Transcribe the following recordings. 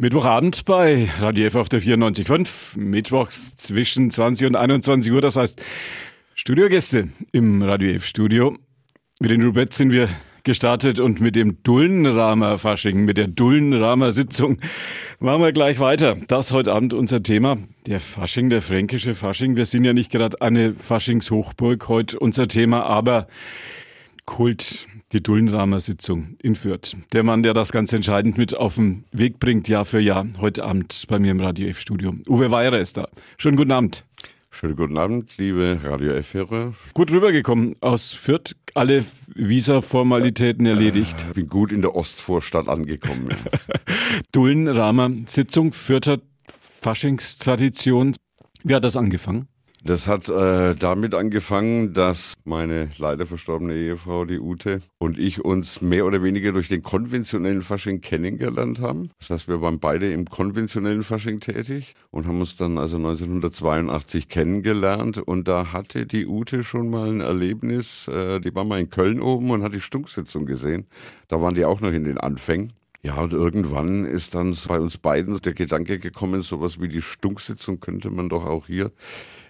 Mittwochabend bei Radio F auf der 94.5, mittwochs zwischen 20 und 21 Uhr, das heißt Studiogäste im Radio F Studio. Mit den Rubet sind wir gestartet und mit dem Dullenramer Fasching, mit der Dullenramer Sitzung machen wir gleich weiter. Das heute Abend unser Thema, der Fasching, der fränkische Fasching. Wir sind ja nicht gerade eine Faschingshochburg heute unser Thema, aber Kult, die Dullenramer Sitzung in Fürth. Der Mann, der das ganz entscheidend mit auf den Weg bringt, Jahr für Jahr, heute Abend bei mir im Radio F-Studio. Uwe Weierer ist da. Schönen guten Abend. Schönen guten Abend, liebe Radio F-Hörer. Gut rübergekommen aus Fürth, alle Visa-Formalitäten erledigt. Ich bin gut in der Ostvorstadt angekommen. Dullenramer Sitzung, Fürther Faschingstradition. Wie hat das angefangen? Das hat äh, damit angefangen, dass meine leider verstorbene Ehefrau, die Ute, und ich uns mehr oder weniger durch den konventionellen Fasching kennengelernt haben. Das heißt, wir waren beide im konventionellen Fasching tätig und haben uns dann also 1982 kennengelernt. Und da hatte die Ute schon mal ein Erlebnis. Äh, die war mal in Köln oben und hat die Stunksitzung gesehen. Da waren die auch noch in den Anfängen. Ja, und irgendwann ist dann bei uns beiden der Gedanke gekommen, sowas wie die Stunksitzung könnte man doch auch hier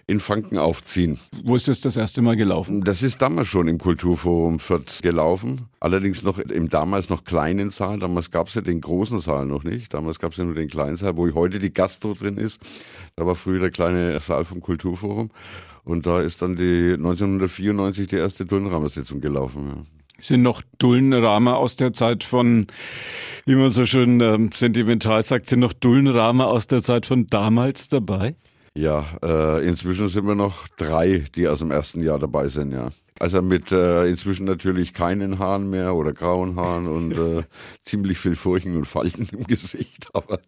in Franken aufziehen. Wo ist das das erste Mal gelaufen? Das ist damals schon im Kulturforum Fürth gelaufen. Allerdings noch im damals noch kleinen Saal. Damals gab es ja den großen Saal noch nicht. Damals gab es ja nur den kleinen Saal, wo heute die Gastro drin ist. Da war früher der kleine Saal vom Kulturforum. Und da ist dann die 1994 die erste Dullenramer-Sitzung gelaufen. Ja. Sind noch Dullenramer aus der Zeit von, wie man so schön äh, sentimental sagt, sind noch Dullenramer aus der Zeit von damals dabei? Ja, äh, inzwischen sind wir noch drei, die aus dem ersten Jahr dabei sind, ja. Also mit äh, inzwischen natürlich keinen Haaren mehr oder grauen Haaren und äh, ziemlich viel Furchen und Falten im Gesicht, aber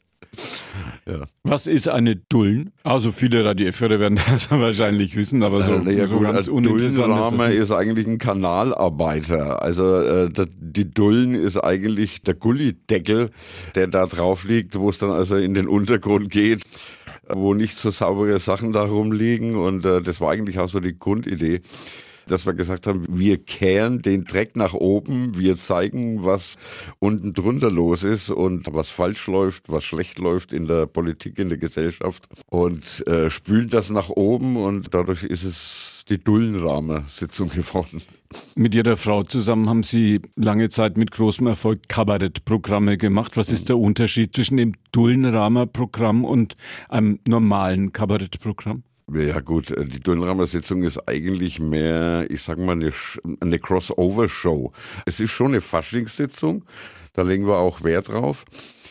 ja. Was ist eine Dullen? Also viele Radioführer werden das wahrscheinlich wissen, aber so, äh, ja, so gut, ganz also Dullenrahmen ist, ist, eigentlich ein Kanalarbeiter. Also äh, die Dullen ist eigentlich der Gullideckel, der da drauf liegt, wo es dann also in den Untergrund geht wo nicht so saubere Sachen da rumliegen. Und äh, das war eigentlich auch so die Grundidee dass wir gesagt haben, wir kehren den Dreck nach oben, wir zeigen, was unten drunter los ist und was falsch läuft, was schlecht läuft in der Politik, in der Gesellschaft und äh, spülen das nach oben und dadurch ist es die Dullenramer-Sitzung geworden. Mit Ihrer Frau zusammen haben Sie lange Zeit mit großem Erfolg Kabarettprogramme gemacht. Was ist der Unterschied zwischen dem Dullenramer-Programm und einem normalen Kabarettprogramm? Ja gut, äh, die Dullenramer-Sitzung ist eigentlich mehr, ich sag mal, eine, eine Crossover-Show. Es ist schon eine Faschingssitzung, da legen wir auch Wert drauf.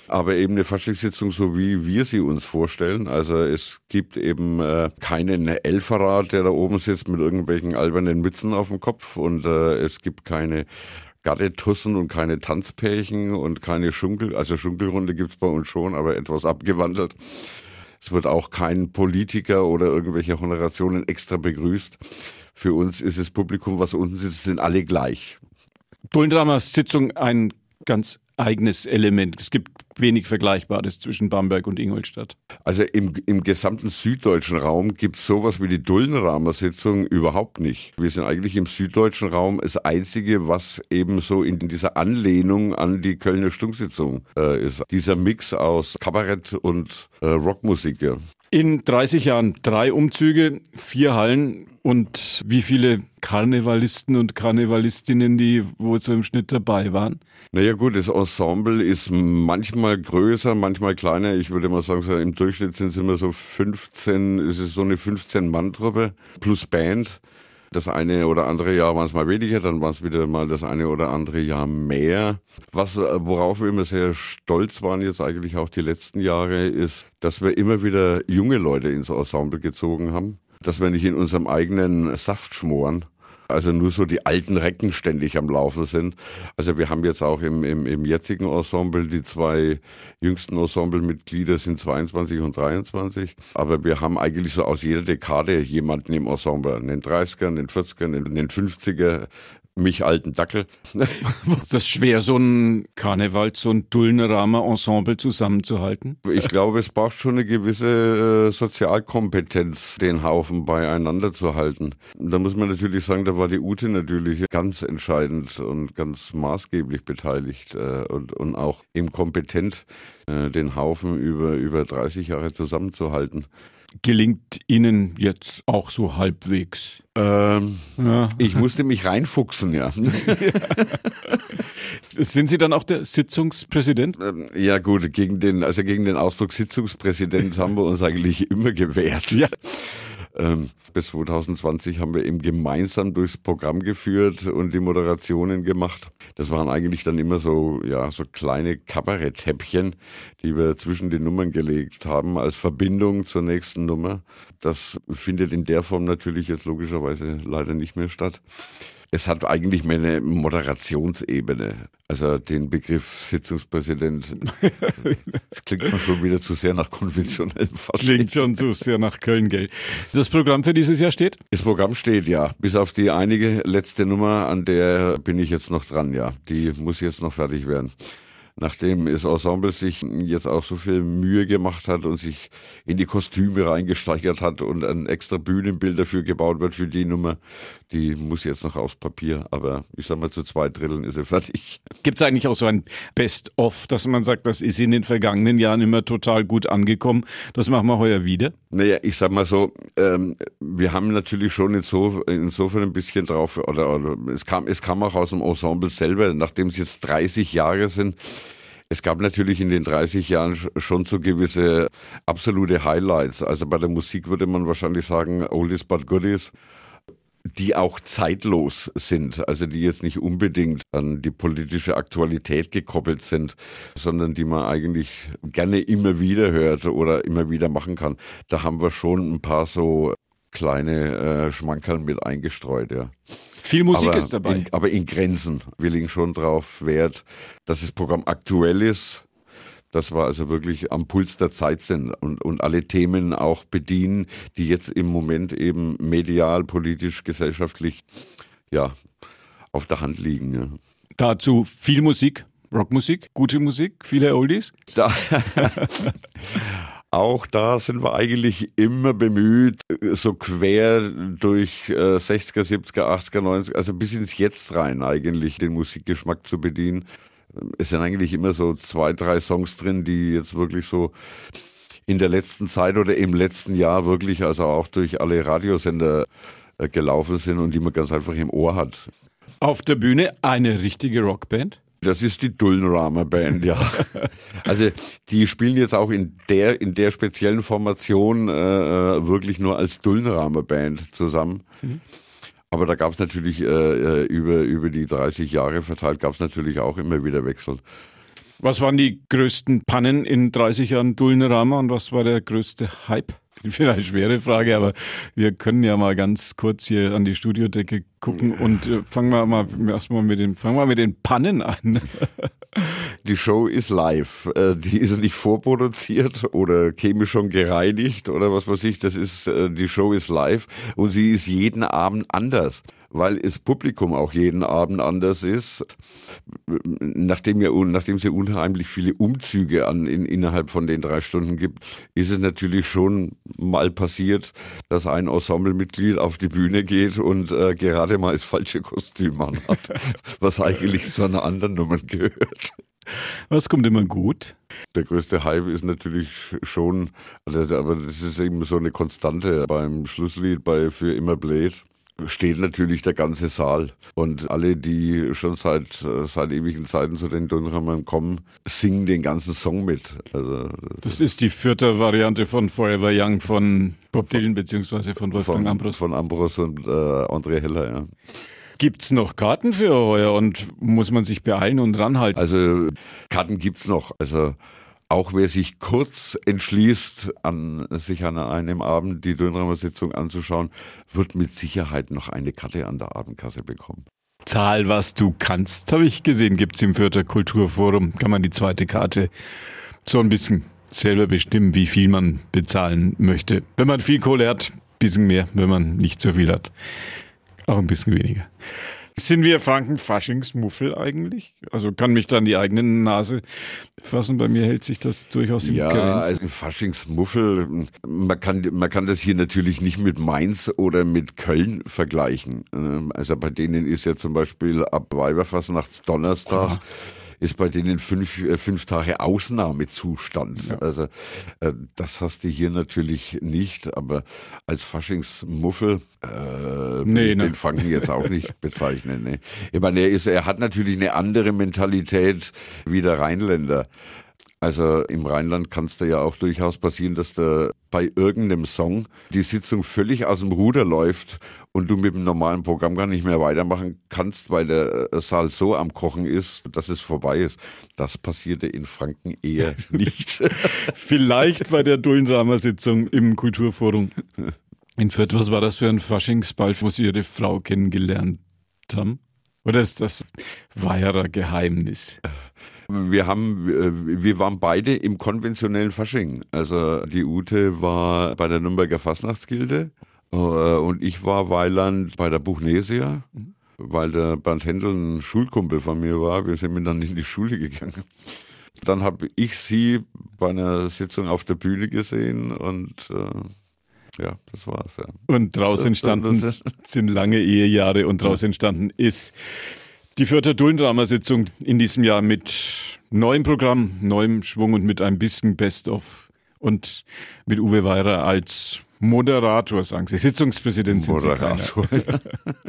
Aber eben eine Faschingssitzung, so wie wir sie uns vorstellen. Also es gibt eben äh, keinen Elferrat, der da oben sitzt mit irgendwelchen albernen Mützen auf dem Kopf und äh, es gibt keine Gardetussen und keine Tanzpärchen und keine Schunkel. Also Schunkelrunde gibt's bei uns schon, aber etwas abgewandelt. Es wird auch kein Politiker oder irgendwelche Honorationen extra begrüßt. Für uns ist das Publikum, was unten sitzt, sind alle gleich. Bullendramer Sitzung ein ganz eigenes Element. Es gibt wenig Vergleichbares zwischen Bamberg und Ingolstadt. Also im, im gesamten süddeutschen Raum gibt es sowas wie die Dullenramer Sitzung überhaupt nicht. Wir sind eigentlich im süddeutschen Raum das Einzige, was eben so in dieser Anlehnung an die Kölner Stunksitzung äh, ist. Dieser Mix aus Kabarett und äh, Rockmusik. Ja. In 30 Jahren drei Umzüge, vier Hallen und wie viele Karnevalisten und Karnevalistinnen, die wohl so im Schnitt dabei waren? Naja gut, das Ensemble ist manchmal größer, manchmal kleiner. Ich würde mal sagen, so im Durchschnitt sind es immer so 15, es ist so eine 15-Mann-Truppe plus Band. Das eine oder andere Jahr waren es mal weniger, dann war es wieder mal das eine oder andere Jahr mehr. Was, worauf wir immer sehr stolz waren jetzt eigentlich auch die letzten Jahre, ist, dass wir immer wieder junge Leute ins Ensemble gezogen haben. Dass wir nicht in unserem eigenen Saft schmoren, also nur so die alten Recken ständig am Laufen sind. Also wir haben jetzt auch im, im, im jetzigen Ensemble, die zwei jüngsten Ensemblemitglieder sind 22 und 23, aber wir haben eigentlich so aus jeder Dekade jemanden im Ensemble, einen 30er, einen 40er, einen 50er, mich alten Dackel. das ist schwer, so ein Karneval, so ein Dullenramer Ensemble zusammenzuhalten? Ich glaube, es braucht schon eine gewisse äh, Sozialkompetenz, den Haufen beieinander zu halten. Da muss man natürlich sagen, da war die Ute natürlich ganz entscheidend und ganz maßgeblich beteiligt äh, und, und auch eben kompetent, äh, den Haufen über, über 30 Jahre zusammenzuhalten gelingt Ihnen jetzt auch so halbwegs? Ähm, ja. Ich musste mich reinfuchsen, ja. Sind Sie dann auch der Sitzungspräsident? Ähm, ja gut, gegen den, also gegen den Ausdruck Sitzungspräsident haben wir uns eigentlich immer gewehrt. Ja. Ähm, bis 2020 haben wir eben gemeinsam durchs Programm geführt und die Moderationen gemacht. Das waren eigentlich dann immer so, ja, so kleine Kabaretthäppchen, die wir zwischen den Nummern gelegt haben als Verbindung zur nächsten Nummer. Das findet in der Form natürlich jetzt logischerweise leider nicht mehr statt. Es hat eigentlich mehr eine Moderationsebene. Also den Begriff Sitzungspräsident, das klingt mir schon wieder zu sehr nach konventionellem Fasching. Klingt schon zu sehr nach Köln, gell? Das Programm für dieses Jahr steht? Das Programm steht, ja. Bis auf die einige letzte Nummer, an der bin ich jetzt noch dran, ja. Die muss jetzt noch fertig werden nachdem das Ensemble sich jetzt auch so viel Mühe gemacht hat und sich in die Kostüme reingesteigert hat und ein extra Bühnenbild dafür gebaut wird für die Nummer, die muss jetzt noch aufs Papier. Aber ich sag mal, zu zwei Dritteln ist sie fertig. Gibt es eigentlich auch so ein Best-of, dass man sagt, das ist in den vergangenen Jahren immer total gut angekommen. Das machen wir heuer wieder? Naja, ich sag mal so, ähm, wir haben natürlich schon inso, insofern ein bisschen drauf, oder, oder es, kam, es kam auch aus dem Ensemble selber, nachdem es jetzt 30 Jahre sind, es gab natürlich in den 30 Jahren schon so gewisse absolute Highlights. Also bei der Musik würde man wahrscheinlich sagen, Oldies but Goodies die auch zeitlos sind, also die jetzt nicht unbedingt an die politische Aktualität gekoppelt sind, sondern die man eigentlich gerne immer wieder hört oder immer wieder machen kann. Da haben wir schon ein paar so kleine äh, Schmankerl mit eingestreut, ja. Viel Musik aber ist dabei. In, aber in Grenzen. Wir legen schon drauf Wert, dass das Programm aktuell ist, dass wir also wirklich am Puls der Zeit sind und, und alle Themen auch bedienen, die jetzt im Moment eben medial, politisch, gesellschaftlich ja, auf der Hand liegen. Ja. Dazu viel Musik, Rockmusik, gute Musik, viele Oldies. Da Auch da sind wir eigentlich immer bemüht, so quer durch äh, 60er, 70er, 80er, 90er, also bis ins Jetzt rein eigentlich den Musikgeschmack zu bedienen. Es sind eigentlich immer so zwei, drei Songs drin, die jetzt wirklich so in der letzten Zeit oder im letzten Jahr wirklich, also auch durch alle Radiosender äh, gelaufen sind und die man ganz einfach im Ohr hat. Auf der Bühne eine richtige Rockband? Das ist die Dullenramer Band, ja. also die spielen jetzt auch in der in der speziellen Formation äh, äh wirklich nur als Dullenramer Band zusammen. Mhm. Aber da gab es natürlich äh, äh, über über die 30 Jahre verteilt gab es natürlich auch immer wieder Wechsel. Was waren die größten Pannen in 30 Jahren Dullenramer und was war der größte Hype? Vielleicht schwere Frage, aber wir können ja mal ganz kurz hier an die Studiodecke gucken und äh, fangen wir mal erstmal mit den fangen wir mit den Pannen an. Die Show ist live. Äh, die ist nicht vorproduziert oder chemisch schon gereinigt oder was weiß ich. Das ist äh, die Show ist live und sie ist jeden Abend anders weil das Publikum auch jeden Abend anders ist. Nachdem, ja, nachdem es ja unheimlich viele Umzüge an, in, innerhalb von den drei Stunden gibt, ist es natürlich schon mal passiert, dass ein Ensemblemitglied auf die Bühne geht und äh, gerade mal das falsche Kostüm anhat, was eigentlich zu einer anderen Nummer gehört. Was kommt immer gut? Der größte Hype ist natürlich schon, also, aber das ist eben so eine Konstante beim Schlusslied bei Für immer Blade steht natürlich der ganze Saal. Und alle, die schon seit, seit ewigen Zeiten zu den Dunhamern kommen, singen den ganzen Song mit. Also, das ist die vierte Variante von Forever Young von Bob Dylan beziehungsweise von Wolfgang von, Ambros. Von Ambros und äh, André Heller, ja. Gibt's noch Karten für heuer und muss man sich beeilen und ranhalten? Also Karten gibt's noch. Also auch wer sich kurz entschließt, an, sich an einem Abend die Dönramer Sitzung anzuschauen, wird mit Sicherheit noch eine Karte an der Abendkasse bekommen. Zahl, was du kannst, habe ich gesehen, gibt's im Fürther Kulturforum. Kann man die zweite Karte so ein bisschen selber bestimmen, wie viel man bezahlen möchte. Wenn man viel Kohle hat, bisschen mehr. Wenn man nicht so viel hat, auch ein bisschen weniger. Sind wir Franken Faschingsmuffel eigentlich? Also kann mich dann die eigene Nase fassen. Bei mir hält sich das durchaus in ja, Grenzen. Also Faschingsmuffel, man kann, man kann das hier natürlich nicht mit Mainz oder mit Köln vergleichen. Ähm, also bei denen ist ja zum Beispiel ab Weiberfastnachts Donnerstag. Aha ist bei denen fünf, äh, fünf Tage Ausnahmezustand. Ja. Also äh, das hast du hier natürlich nicht, aber als Faschingsmuffel äh, nee, den ne. Franken jetzt auch nicht bezeichnen. Ne? Ich meine, er, ist, er hat natürlich eine andere Mentalität wie der Rheinländer. Also im Rheinland kann es da ja auch durchaus passieren, dass da bei irgendeinem Song die Sitzung völlig aus dem Ruder läuft und du mit dem normalen Programm gar nicht mehr weitermachen kannst, weil der äh, Saal so am Kochen ist, dass es vorbei ist. Das passierte in Franken eher nicht. Vielleicht bei der Dullendrama-Sitzung im Kulturforum in Fürth. Was war das für ein Faschingsball, wo Sie Ihre Frau kennengelernt haben? Oder ist das weiterer Geheimnis? Wir haben, wir waren beide im konventionellen Fasching. Also die Ute war bei der Nürnberger Fastnachtsgilde äh, und ich war Weiland bei der Buchnesia, weil der Bernd Händel ein Schulkumpel von mir war. Wir sind dann in die Schule gegangen. Dann habe ich sie bei einer Sitzung auf der Bühne gesehen und äh, ja, das war's. Ja. Und daraus entstanden sind lange Ehejahre und daraus entstanden ist die vierte Dullendrama-Sitzung in diesem Jahr mit neuem Programm, neuem Schwung und mit ein bisschen Best-of und mit Uwe Weirer als Moderator, sagen Sie. Sitzungspräsident sind Moderator. Sie keiner.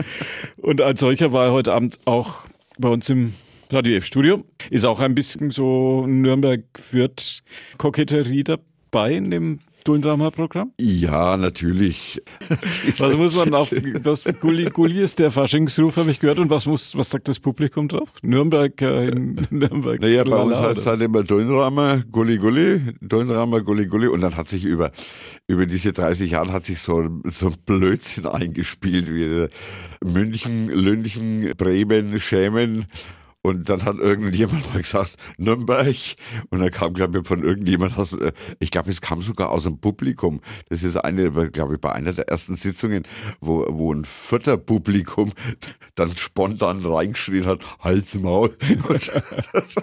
und als solcher war er heute Abend auch bei uns im Radio F-Studio. Ist auch ein bisschen so Nürnberg-Fürth-Koketterie dabei in dem Dullendrama-Programm? Ja, natürlich. was muss man auf, das Gulli, Gulli ist der Faschingsruf, habe ich gehört. Und was muss, was sagt das Publikum drauf? Nürnberg, äh, in Nürnberg. Naja, bei uns heißt es halt immer Dullendrama, Gulli, Gulli, Dullendrama, Gulli, Gulli. Und dann hat sich über, über diese 30 Jahre hat sich so, so ein Blödsinn eingespielt, wie München, Lünchen, Bremen, Schämen. Und dann hat irgendjemand mal gesagt, Nürnberg. Und dann kam, glaube ich, von irgendjemand aus, äh, ich glaube, es kam sogar aus dem Publikum. Das ist eine, glaube ich, bei einer der ersten Sitzungen, wo, wo ein vierter Publikum dann spontan reingeschrien hat, Hals, Maul. Und das,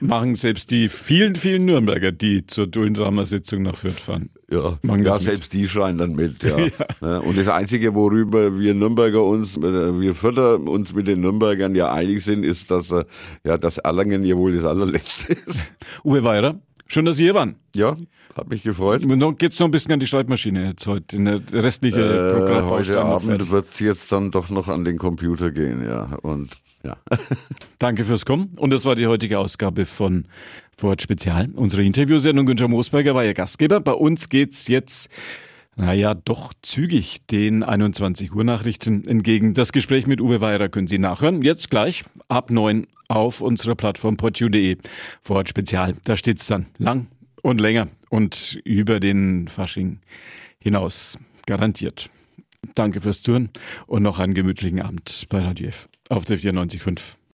machen selbst die vielen, vielen Nürnberger, die zur Dullendrama-Sitzung nach Fürth fahren. Ja, ja selbst die schreien dann mit, ja. ja. Ne? Und das Einzige, worüber wir Nürnberger uns, äh, wir Fürther uns mit den Nürnbergern ja einig sind, ist, dass, äh, ja, dass Erlangen ja wohl das allerletzte ist. Uwe Weider, schön, dass Sie hier waren. Ja, hat mich gefreut. Geht's noch ein bisschen an die Schreibmaschine jetzt heute, in der restliche äh, Programm. Heute Abend wird es jetzt dann doch noch an den Computer gehen, ja. Und ja. Danke fürs Kommen. Und das war die heutige Ausgabe von Vorort Spezial. Unsere Interviewsendung Günther Moosberger war Ihr Gastgeber. Bei uns geht's jetzt, naja, doch zügig den 21 Uhr Nachrichten entgegen. Das Gespräch mit Uwe Weirer können Sie nachhören. Jetzt gleich ab neun auf unserer Plattform podu.de. Vorort Spezial. Da steht's dann lang und länger und über den Fasching hinaus. Garantiert. Danke fürs Zuhören und noch einen gemütlichen Abend bei Radio F auf der 94.5.